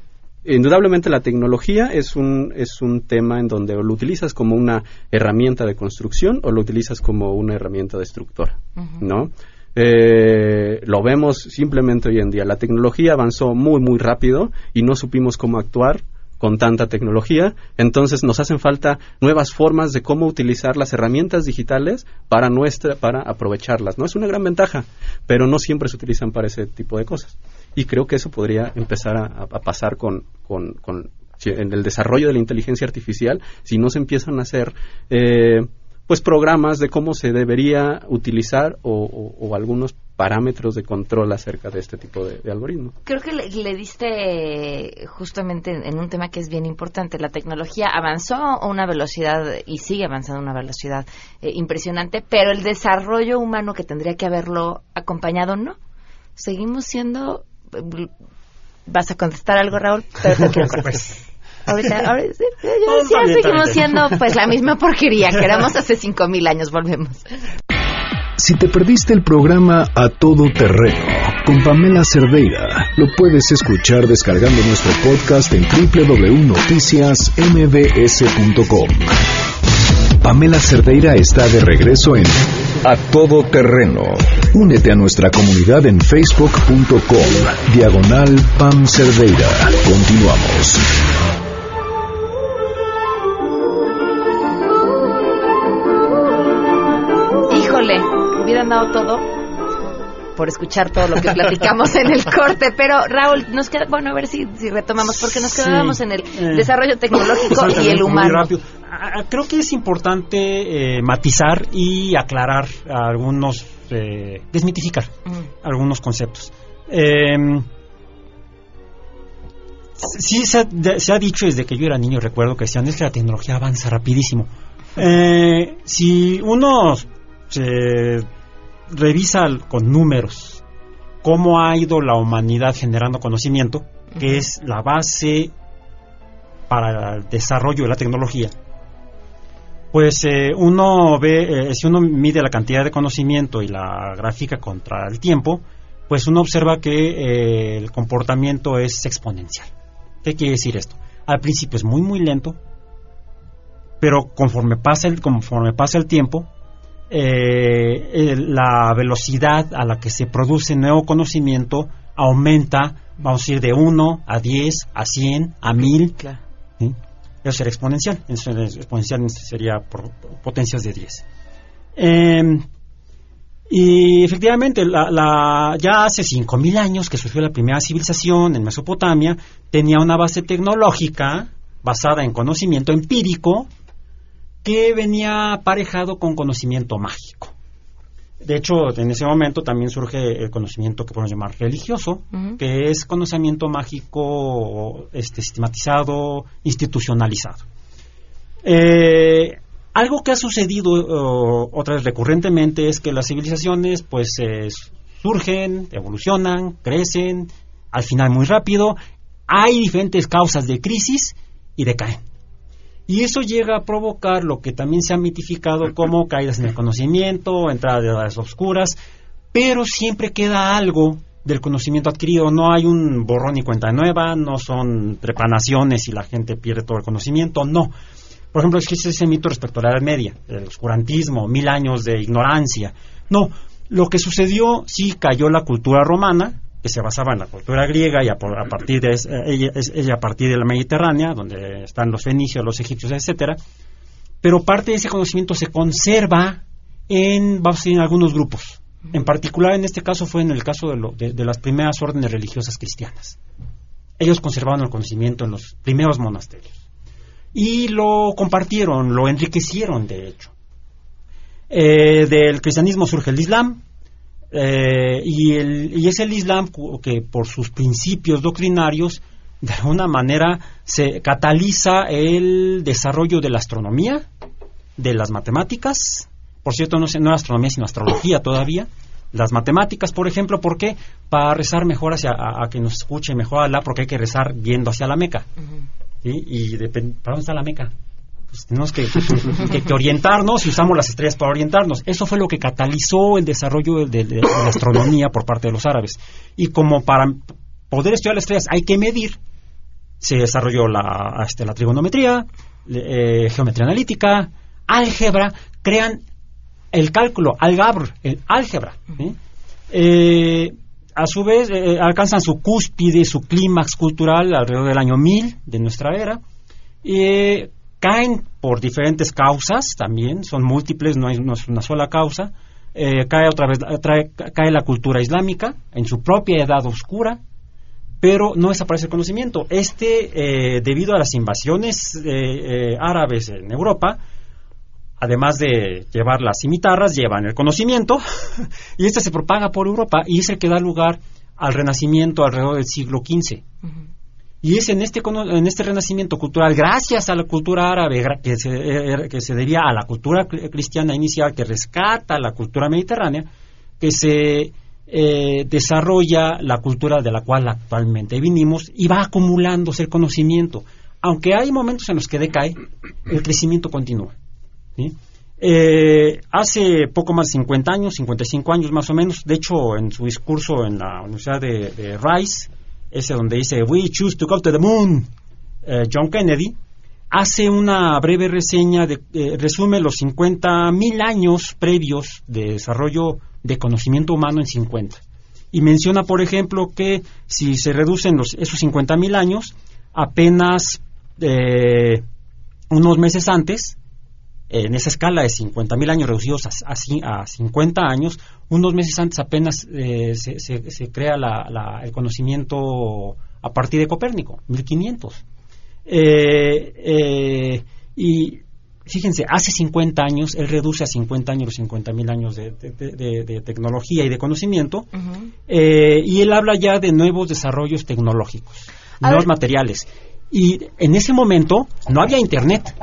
indudablemente la tecnología es un, es un tema en donde o lo utilizas como una herramienta de construcción o lo utilizas como una herramienta destructora, ¿no? Eh, lo vemos simplemente hoy en día. La tecnología avanzó muy, muy rápido y no supimos cómo actuar con tanta tecnología. Entonces nos hacen falta nuevas formas de cómo utilizar las herramientas digitales para nuestra, para aprovecharlas. No es una gran ventaja, pero no siempre se utilizan para ese tipo de cosas. Y creo que eso podría empezar a, pasar con, con, con- si- en el desarrollo de la inteligencia artificial si no se empiezan a hacer eh, pues programas de cómo se debería utilizar o, o- o algunos parámetros de control acerca de este tipo de, de algoritmos. Creo que le, le diste justamente en, en un tema que es bien importante. La tecnología avanzó a una velocidad y sigue avanzando a una velocidad eh, impresionante, pero el desarrollo humano que tendría que haberlo acompañado no. Seguimos siendo. Vas a contestar algo, Raúl, pero te quiero Ahorita, yo decía, está seguimos siendo pues la misma porquería que éramos hace cinco mil años, volvemos. Si te perdiste el programa A Todo Terreno con Pamela Cerdeira, lo puedes escuchar descargando nuestro podcast en www.noticiasmbs.com. Pamela Cerdeira está de regreso en A Todo Terreno. Únete a nuestra comunidad en facebook.com, diagonal Pam Cerdeira. Continuamos. Hubieran dado todo por escuchar todo lo que platicamos en el corte, pero Raúl, nos queda, bueno, a ver si, si retomamos, porque nos Sí. quedábamos en el Eh, desarrollo tecnológico y el humano. Ah, ah, Creo que es importante eh, matizar y aclarar algunos, eh, desmitificar Mm. algunos conceptos. Eh, sí se ha, de- se ha dicho desde que yo era niño, recuerdo que decían, es que la tecnología avanza rapidísimo. Si uno se revisa con números cómo ha ido la humanidad generando conocimiento, que es la base para el desarrollo de la tecnología, pues eh, uno ve, eh, si uno mide la cantidad de conocimiento y la gráfica contra el tiempo, pues uno observa que eh, el comportamiento es exponencial. ¿Qué quiere decir esto? Al principio es muy muy lento, pero conforme pasa el, conforme pasa el tiempo, eh, el- la velocidad a la que se produce nuevo conocimiento aumenta, vamos a ir de 1 a 10, a 100, a 1000. ¿sí? Eso será exponencial. Eso exponencial sería por potencias de 10. Em, y efectivamente, la, la- ya hace 5.000 años que surgió la primera civilización en Mesopotamia, tenía una base tecnológica basada en conocimiento empírico que venía aparejado con conocimiento mágico. De hecho, en ese momento también surge el conocimiento que podemos llamar religioso, que es conocimiento mágico este, sistematizado, institucionalizado. Eh, algo que ha sucedido oh, otra vez recurrentemente es que las civilizaciones pues eh, surgen, evolucionan, crecen, al final muy rápido, hay diferentes causas de crisis y decaen. Y eso llega a provocar lo que también se ha mitificado como caídas en el conocimiento, entrada de edades oscuras, pero siempre queda algo del conocimiento adquirido. No hay un borrón y cuenta nueva, no son trepanaciones y la gente pierde todo el conocimiento, no. Por ejemplo, existe ese mito respecto a la Edad Media, el oscurantismo, mil años de ignorancia. No, lo que sucedió, sí cayó la cultura romana, que se basaba en la cultura griega y a, por- a partir de eh, ella, a partir de la Mediterránea, donde están los fenicios, los egipcios, etcétera. Pero parte de ese conocimiento se conserva en, vamos a decir, en algunos grupos. En particular, en este caso fue en el caso de, lo- de- de las primeras órdenes religiosas cristianas. Ellos conservaban el conocimiento en los primeros monasterios y lo compartieron, lo enriquecieron, de hecho. Eh, del cristianismo surge el Islam, eh, y, el- y es el Islam que por sus principios doctrinarios de alguna manera se cataliza el desarrollo de la astronomía, de las matemáticas, por cierto no, no astronomía sino astrología todavía, las matemáticas por ejemplo, ¿por qué? Para rezar mejor hacia, a, a que nos escuche mejor Alá, porque hay que rezar viendo hacia la Meca. ¿sí? Y depen- ¿para dónde está la Meca? Pues tenemos que, orientarnos y usamos las estrellas para orientarnos. Eso fue lo que catalizó el desarrollo de, la astronomía por parte de los árabes. Y como para poder estudiar las estrellas hay que medir, se desarrolló la, este, la trigonometría, eh, geometría analítica, álgebra, crean el cálculo, algabr, el álgebra. Eh, a su vez, eh, alcanzan su cúspide, su clímax cultural alrededor del año 1000 de nuestra era. Eh, caen por diferentes causas también, son múltiples, no, hay, es una sola causa. Eh, cae otra vez, trae- cae la cultura islámica en su propia edad oscura, pero no desaparece el conocimiento. Este, eh, debido a las invasiones eh, eh, árabes en Europa, además de llevar las cimitarras, llevan el conocimiento y este se propaga por Europa y es el que da lugar al renacimiento alrededor del siglo XV. Y es en este, en este renacimiento cultural, gracias a la cultura árabe, que se, eh, que se debía a la cultura cri- cristiana inicial, que rescata la cultura mediterránea, que se eh, desarrolla la cultura de la cual actualmente vinimos y va acumulándose el conocimiento. Aunque hay momentos en los que decae, el crecimiento continúa. Eh, hace poco más de 50 años, 55 años más o menos, de hecho en su discurso en la Universidad de, de Rice, ese donde dice We choose to go to the moon, eh, John Kennedy, hace una breve reseña, de, eh, resume los 50 mil años previos de desarrollo de conocimiento humano en 50. Y menciona, por ejemplo, que si se reducen los, esos 50 mil años, apenas eh, unos meses antes, en esa escala de 50.000 años reducidos a, a ci- a 50 años, unos meses antes apenas eh, se, se- se crea la- la- el conocimiento a partir de Copérnico, 1500. Eh, eh, y fíjense, hace 50 años, él reduce a 50 años los 50.000 años de, de- de- de tecnología y de conocimiento, eh, y él habla ya de nuevos desarrollos tecnológicos, A nuevos ver. materiales. Y en ese momento no había internet,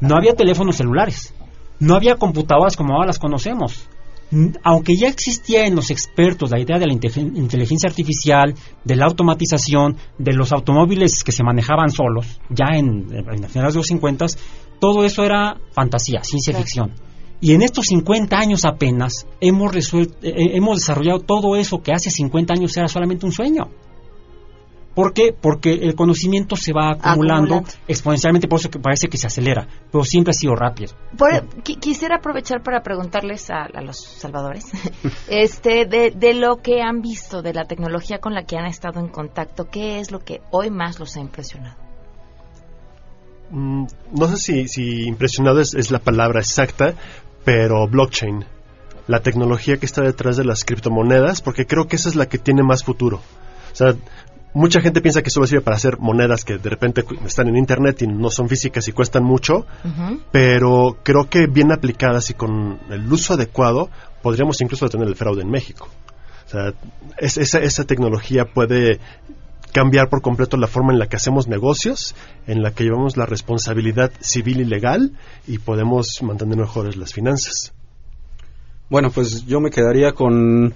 no había teléfonos celulares, no había computadoras como ahora las conocemos. Aunque ya existía en los expertos la idea de la inte- inteligencia artificial, de la automatización, de los automóviles que se manejaban solos, ya en, en las finales de los 50, todo eso era fantasía, ciencia Claro. ficción. Y en estos 50 años apenas hemos, resuel- eh, hemos desarrollado todo eso que hace 50 años era solamente un sueño. ¿Por qué? Porque el conocimiento se va acumulando, exponencialmente, por eso que parece que se acelera, pero siempre ha sido rápido. Por- quisiera aprovechar para preguntarles a, a los salvadores este, de, de lo que han visto, de la tecnología con la que han estado en contacto, ¿qué es lo que hoy más los ha impresionado? Mm, no sé si, si impresionado es, es la palabra exacta, pero blockchain, la tecnología que está detrás de las criptomonedas, porque creo que esa es la que tiene más futuro. O sea, mucha gente piensa que solo sirve para hacer monedas que de repente cu- están en internet y no son físicas y cuestan mucho, pero creo que bien aplicadas y con el uso adecuado podríamos incluso detener el fraude en México. O sea, es- esa, esa tecnología puede cambiar por completo la forma en la que hacemos negocios, en la que llevamos la responsabilidad civil y legal y podemos mantener mejores las finanzas. Bueno, pues yo me quedaría con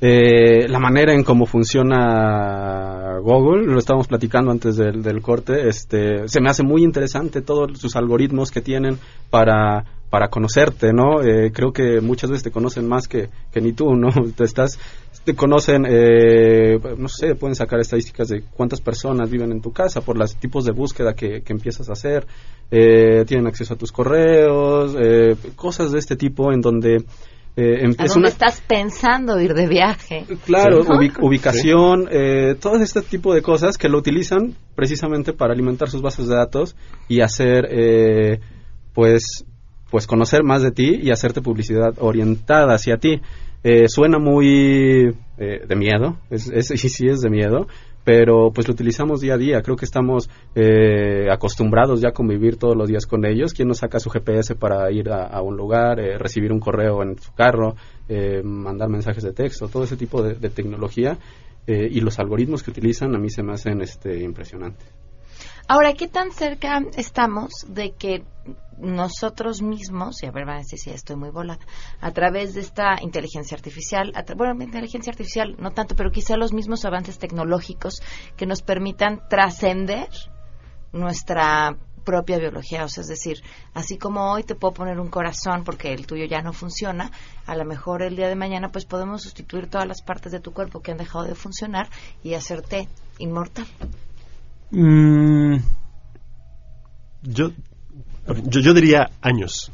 eh, la manera en cómo funciona Google. Lo estábamos platicando antes del, del corte. Este, se me hace muy interesante todos sus algoritmos que tienen para para conocerte, ¿no? Eh, creo que muchas veces te conocen más que, que ni tú, ¿no? Te estás te conocen, eh, no sé, pueden sacar estadísticas de cuántas personas viven en tu casa por los tipos de búsqueda que, que empiezas a hacer, eh, tienen acceso a tus correos, eh, cosas de este tipo en donde eh, em- ¿A es dónde una estás pensando ir de viaje? Claro, ¿Sí, no? ubi- ubicación, eh, todo este tipo de cosas que lo utilizan precisamente para alimentar sus bases de datos y hacer, eh, pues, pues conocer más de ti y hacerte publicidad orientada hacia ti. Eh, suena muy eh, de miedo, es, es, sí, sí es de miedo, pero pues lo utilizamos día a día. Creo que estamos eh, acostumbrados ya a convivir todos los días con ellos. ¿Quién nos saca su GPS para ir a, un lugar, eh, recibir un correo en su carro, eh, mandar mensajes de texto, todo ese tipo de, de tecnología eh, y los algoritmos que utilizan a mí se me hacen este, impresionantes. Ahora, ¿qué tan cerca estamos de que nosotros mismos, y a ver, van a decir si estoy muy volada, a través de esta inteligencia artificial, bueno, inteligencia artificial no tanto, pero quizá los mismos avances tecnológicos que nos permitan trascender nuestra propia biología, o sea, es decir, así como hoy te puedo poner un corazón porque el tuyo ya no funciona, a lo mejor el día de mañana pues podemos sustituir todas las partes de tu cuerpo que han dejado de funcionar y hacerte inmortal. Mm, Yo, yo, diría años.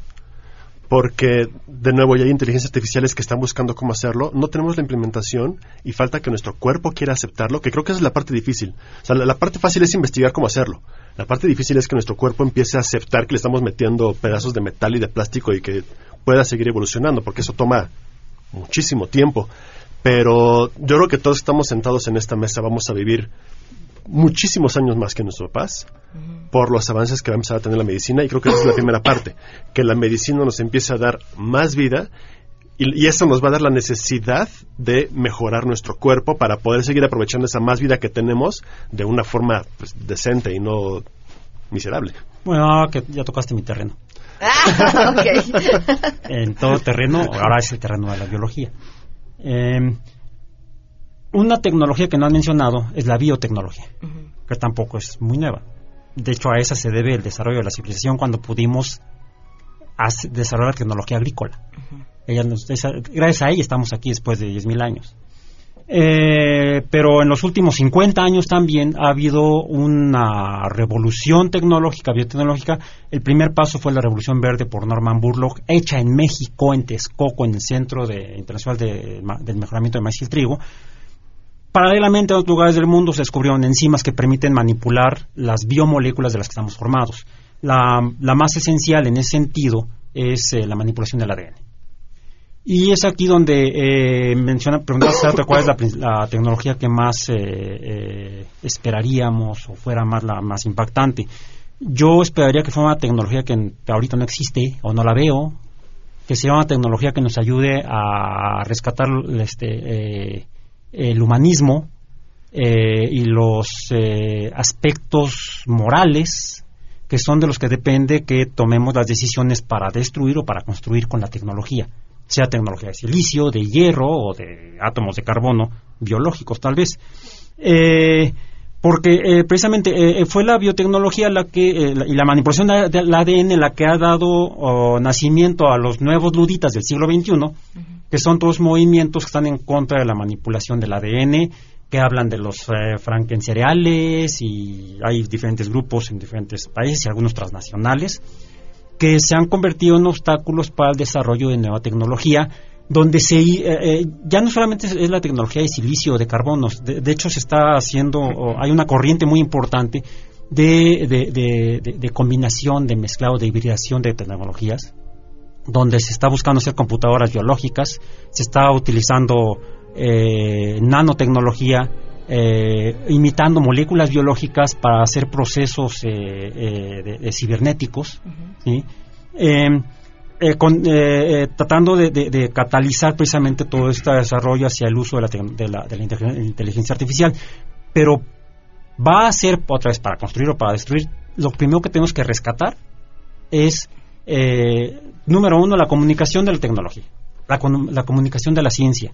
Porque, de nuevo, ya hay inteligencias artificiales que están buscando cómo hacerlo. No tenemos la implementación y falta que nuestro cuerpo quiera aceptarlo, que creo que esa es la parte difícil. O sea, la, la parte fácil es investigar cómo hacerlo. La parte difícil es que nuestro cuerpo empiece a aceptar que le estamos metiendo pedazos de metal y de plástico y que pueda seguir evolucionando, porque eso toma muchísimo tiempo. Pero yo creo que todos estamos sentados en esta mesa, vamos a vivir muchísimos años más que nuestros papás por los avances que va a empezar a tener la medicina y creo que esa es la primera parte, que la medicina nos empieza a dar más vida y, y eso nos va a dar la necesidad de mejorar nuestro cuerpo para poder seguir aprovechando esa más vida que tenemos de una forma pues, decente y no miserable. Bueno, que ya tocaste mi terreno. Ah, en todo terreno, ahora es el terreno de la biología. Eh, una tecnología que no han mencionado es la biotecnología, que tampoco es muy nueva. De hecho, a esa se debe el desarrollo de la civilización cuando pudimos desarrollar la tecnología agrícola. Ella nos- esa- gracias a ella estamos aquí después de 10.000 años. Eh, pero en los últimos 50 años también ha habido una revolución tecnológica, biotecnológica. El primer paso fue la Revolución Verde por Norman Burlock, hecha en México, en Texcoco, en el Centro de- Internacional de- del Mejoramiento de Maíz y el Trigo. Paralelamente en otros lugares del mundo se descubrieron enzimas que permiten manipular las biomoléculas de las que estamos formados. La, más esencial en ese sentido es eh, la manipulación del ADN. Y es aquí donde eh, menciona, preguntas cuál es la, tecnología que más eh, eh, esperaríamos o fuera más la más impactante. Yo esperaría que fuera una tecnología que ahorita no existe o no la veo, que sea una tecnología que nos ayude a rescatar este, el humanismo eh, y los eh, aspectos morales que son de los que depende que tomemos las decisiones para destruir o para construir con la tecnología, sea tecnología de silicio, de hierro o de átomos de carbono biológicos tal vez. Eh, porque eh, precisamente eh, fue la biotecnología la que eh, y la manipulación de- del ADN la que ha dado oh, nacimiento a los nuevos luditas del siglo XXI, que son todos movimientos que están en contra de la manipulación del ADN, que hablan de los eh, frankencereales y hay diferentes grupos en diferentes países y algunos transnacionales que se han convertido en obstáculos para el desarrollo de nueva tecnología donde se eh, eh, ya no solamente es, la tecnología de silicio de carbonos, de, hecho se está haciendo, o hay una corriente muy importante de- de- de combinación, de mezclado, de hibridación de tecnologías, donde se está buscando hacer computadoras biológicas, se está utilizando eh, nanotecnología, eh, imitando moléculas biológicas para hacer procesos eh, de- de cibernéticos, eh, tratando de, catalizar precisamente todo este desarrollo hacia el uso de la, de la- inteligencia artificial. Pero va a ser, otra vez, para construir o para destruir, lo primero que tenemos que rescatar es, eh, número uno, la comunicación de la tecnología, la, la comunicación de la ciencia.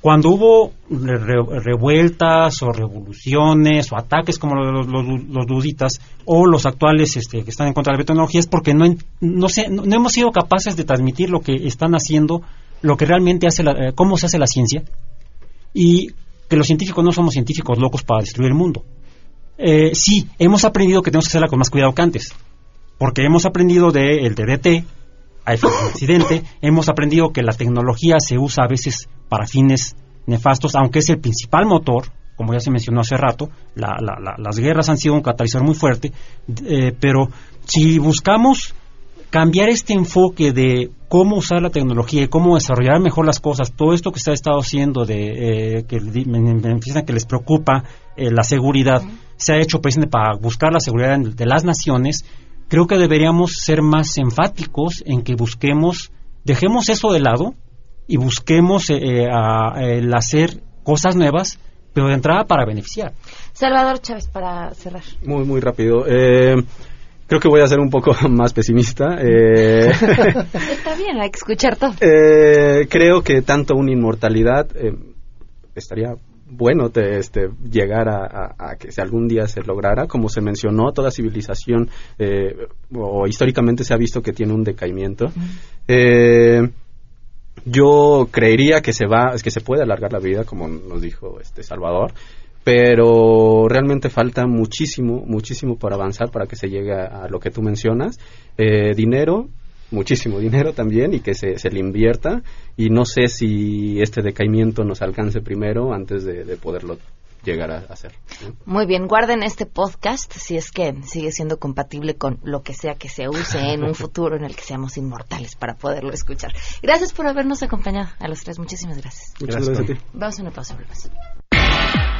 Cuando hubo re- re- revueltas o revoluciones o ataques como los, los, los luditas o los actuales este, que están en contra de la biotecnología es porque no, no, sé, no, no hemos sido capaces de transmitir lo que están haciendo, lo que realmente hace, la, eh, cómo se hace la ciencia y que los científicos no somos científicos locos para destruir el mundo. Eh, sí, hemos aprendido que tenemos que hacerla con más cuidado que antes, porque hemos aprendido del DDT, hay un accidente, hemos aprendido que la tecnología se usa a veces para fines nefastos, aunque es el principal motor, como ya se mencionó hace rato, la- la- la- las guerras han sido un catalizador muy fuerte, eh, pero si buscamos cambiar este enfoque de cómo usar la tecnología y cómo desarrollar mejor las cosas, todo esto que se ha estado haciendo de eh, que me, me- que les preocupa eh, la seguridad, se ha hecho precisamente para buscar la seguridad de las naciones, creo que deberíamos ser más enfáticos en que busquemos, dejemos eso de lado y busquemos eh, eh, a- el hacer cosas nuevas, pero de entrada para beneficiar. Salvador Chávez, para cerrar. Muy, muy rápido. Eh, creo que voy a ser un poco más pesimista. Eh, Está bien, hay que escuchar todo. eh, creo que tanto una inmortalidad eh, estaría bueno te- este, llegar a, a- a que si algún día se lograra, como se mencionó, toda civilización eh, o históricamente se ha visto que tiene un decaimiento. Eh, yo creería que se va, que se puede alargar la vida, como nos dijo este Salvador, pero realmente falta muchísimo, muchísimo por avanzar para que se llegue a, a lo que tú mencionas. Eh, dinero, muchísimo dinero también y que se, se le invierta y no sé si este decaimiento nos alcance primero antes de, de poderlo llegar a hacer. Muy bien, guarden este podcast si es que sigue siendo compatible con lo que sea que se use en un futuro en el que seamos inmortales para poderlo escuchar. Gracias por habernos acompañado a los tres, muchísimas gracias. Muchas gracias a ti. Vamos a una pausa, volvemos.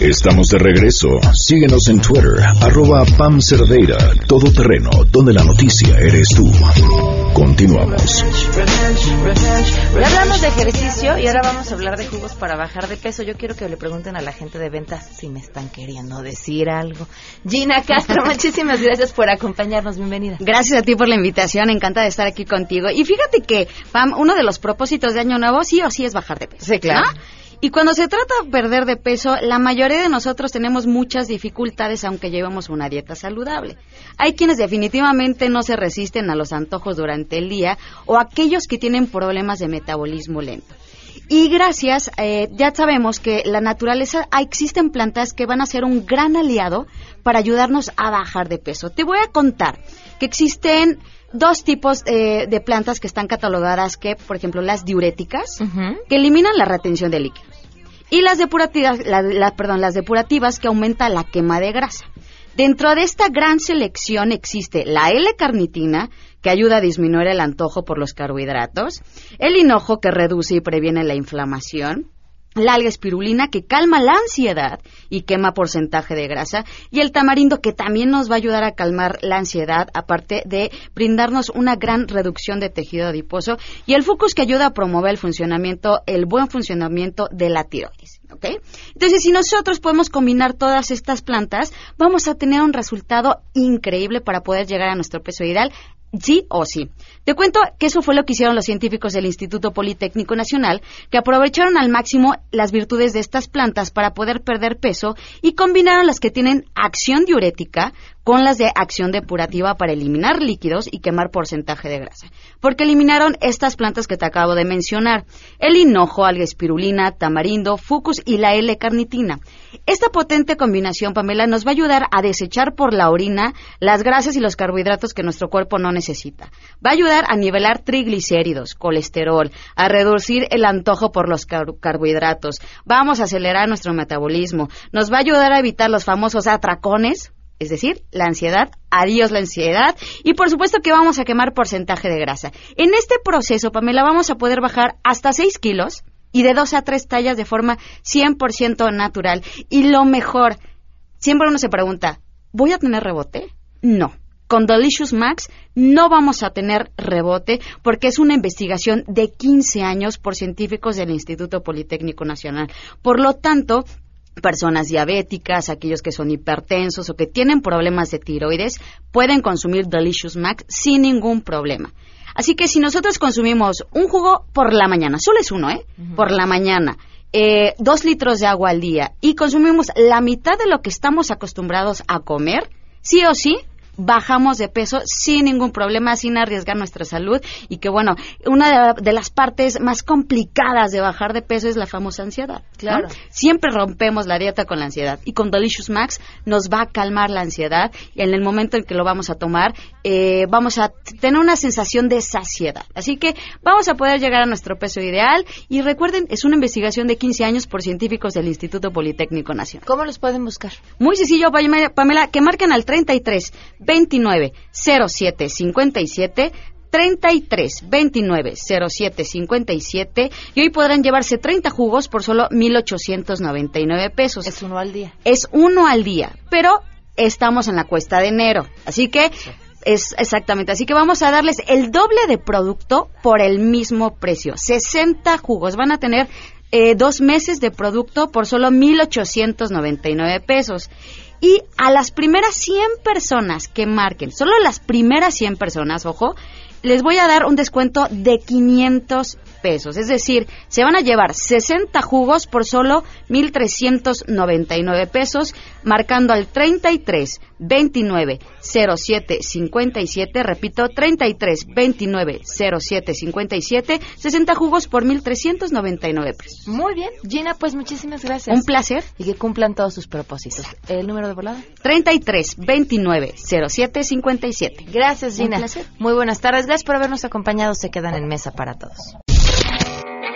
Estamos de regreso. Síguenos en Twitter, arroba Pam Cerdeira, Todo Terreno, donde la noticia eres tú. Continuamos. Ya hablamos de ejercicio y ahora vamos a hablar de jugos para bajar de peso. Yo quiero que le pregunten a la gente de ventas si me están queriendo decir algo. Gina Castro, muchísimas gracias por acompañarnos. Bienvenida. Gracias a ti por la invitación, encantada de estar aquí contigo. Y fíjate que, Pam, uno de los propósitos de Año Nuevo sí o sí es bajar de peso. Sí, claro. ¿no? Y cuando se trata de perder de peso, la mayoría de nosotros tenemos muchas dificultades aunque llevemos una dieta saludable. Hay quienes definitivamente no se resisten a los antojos durante el día o aquellos que tienen problemas de metabolismo lento. Y gracias, eh, ya sabemos que la naturaleza, ah, existen plantas que van a ser un gran aliado para ayudarnos a bajar de peso. Te voy a contar que existen dos tipos eh, de plantas que están catalogadas que, por ejemplo, las diuréticas, que eliminan la retención de líquidos, y las depurativas, la- la- perdón, las depurativas que aumenta la quema de grasa. Dentro de esta gran selección existe la L-carnitina, que ayuda a disminuir el antojo por los carbohidratos, el hinojo, que reduce y previene la inflamación, la alga espirulina que calma la ansiedad y quema porcentaje de grasa y el tamarindo que también nos va a ayudar a calmar la ansiedad aparte de brindarnos una gran reducción de tejido adiposo y el fucus que ayuda a promover el funcionamiento el buen funcionamiento de la tiroides ¿ok? Entonces, si nosotros podemos combinar todas estas plantas, vamos a tener un resultado increíble para poder llegar a nuestro peso ideal sí o sí. Te cuento que eso fue lo que hicieron los científicos del Instituto Politécnico Nacional, que aprovecharon al máximo las virtudes de estas plantas para poder perder peso y combinaron las que tienen acción diurética con las de acción depurativa para eliminar líquidos y quemar porcentaje de grasa. Porque eliminaron estas plantas que te acabo de mencionar, el hinojo, alga espirulina, tamarindo, fucus y la L-carnitina. Esta potente combinación, Pamela, nos va a ayudar a desechar por la orina las grasas y los carbohidratos que nuestro cuerpo no necesita. Va a ayudar a nivelar triglicéridos, colesterol, a reducir el antojo por los car- carbohidratos. Vamos a acelerar nuestro metabolismo. Nos va a ayudar a evitar los famosos atracones, es decir, la ansiedad, adiós la ansiedad y por supuesto que vamos a quemar porcentaje de grasa. En este proceso, Pamela, vamos a poder bajar hasta 6 kilos y de 2 a 3 tallas de forma 100% natural. Y lo mejor, siempre uno se pregunta, ¿voy a tener rebote? No. Con Delicious Max no vamos a tener rebote porque es una investigación de 15 años por científicos del Instituto Politécnico Nacional. Por lo tanto, personas diabéticas, aquellos que son hipertensos o que tienen problemas de tiroides, pueden consumir Delicious Max sin ningún problema. Así que si nosotros consumimos un jugo por la mañana, solo es uno, ¿eh? Por la mañana, eh, dos litros de agua al día y consumimos la mitad de lo que estamos acostumbrados a comer, sí o sí, bajamos de peso sin ningún problema, sin arriesgar nuestra salud y que bueno, una de, de las partes más complicadas de bajar de peso es la famosa ansiedad. ¿no? Claro. Siempre rompemos la dieta con la ansiedad y con Delicious Max nos va a calmar la ansiedad y en el momento en que lo vamos a tomar eh, vamos a tener una sensación de saciedad. Así que vamos a poder llegar a nuestro peso ideal y recuerden, es una investigación de 15 años por científicos del Instituto Politécnico Nacional. ¿Cómo los pueden buscar? Muy sencillo, Pamela, que marquen al 33 29 07 57 33 29 07 57 y hoy podrán llevarse 30 jugos por solo 1899 pesos. Es uno al día. Es uno al día, pero estamos en la cuesta de enero, así que es exactamente, así que vamos a darles el doble de producto por el mismo precio, 60 jugos, van a tener eh, dos meses de producto por solo 1.899 pesos. Y a las primeras 100 personas que marquen, solo las primeras 100 personas, ojo, les voy a dar un descuento de 500 pesos. Es decir, se van a llevar 60 jugos por solo 1.399 pesos, marcando al 33 29 07 57. Repito, 33 29 07 57. 60 jugos por 1.399 pesos. Muy bien. Gina, pues muchísimas gracias. Un placer. Y que cumplan todos sus propósitos. ¿El número de volada? 33 29 07 57. Gracias, Un Gina. placer. Muy buenas tardes. Gracias por habernos acompañado. Se quedan en mesa para todos.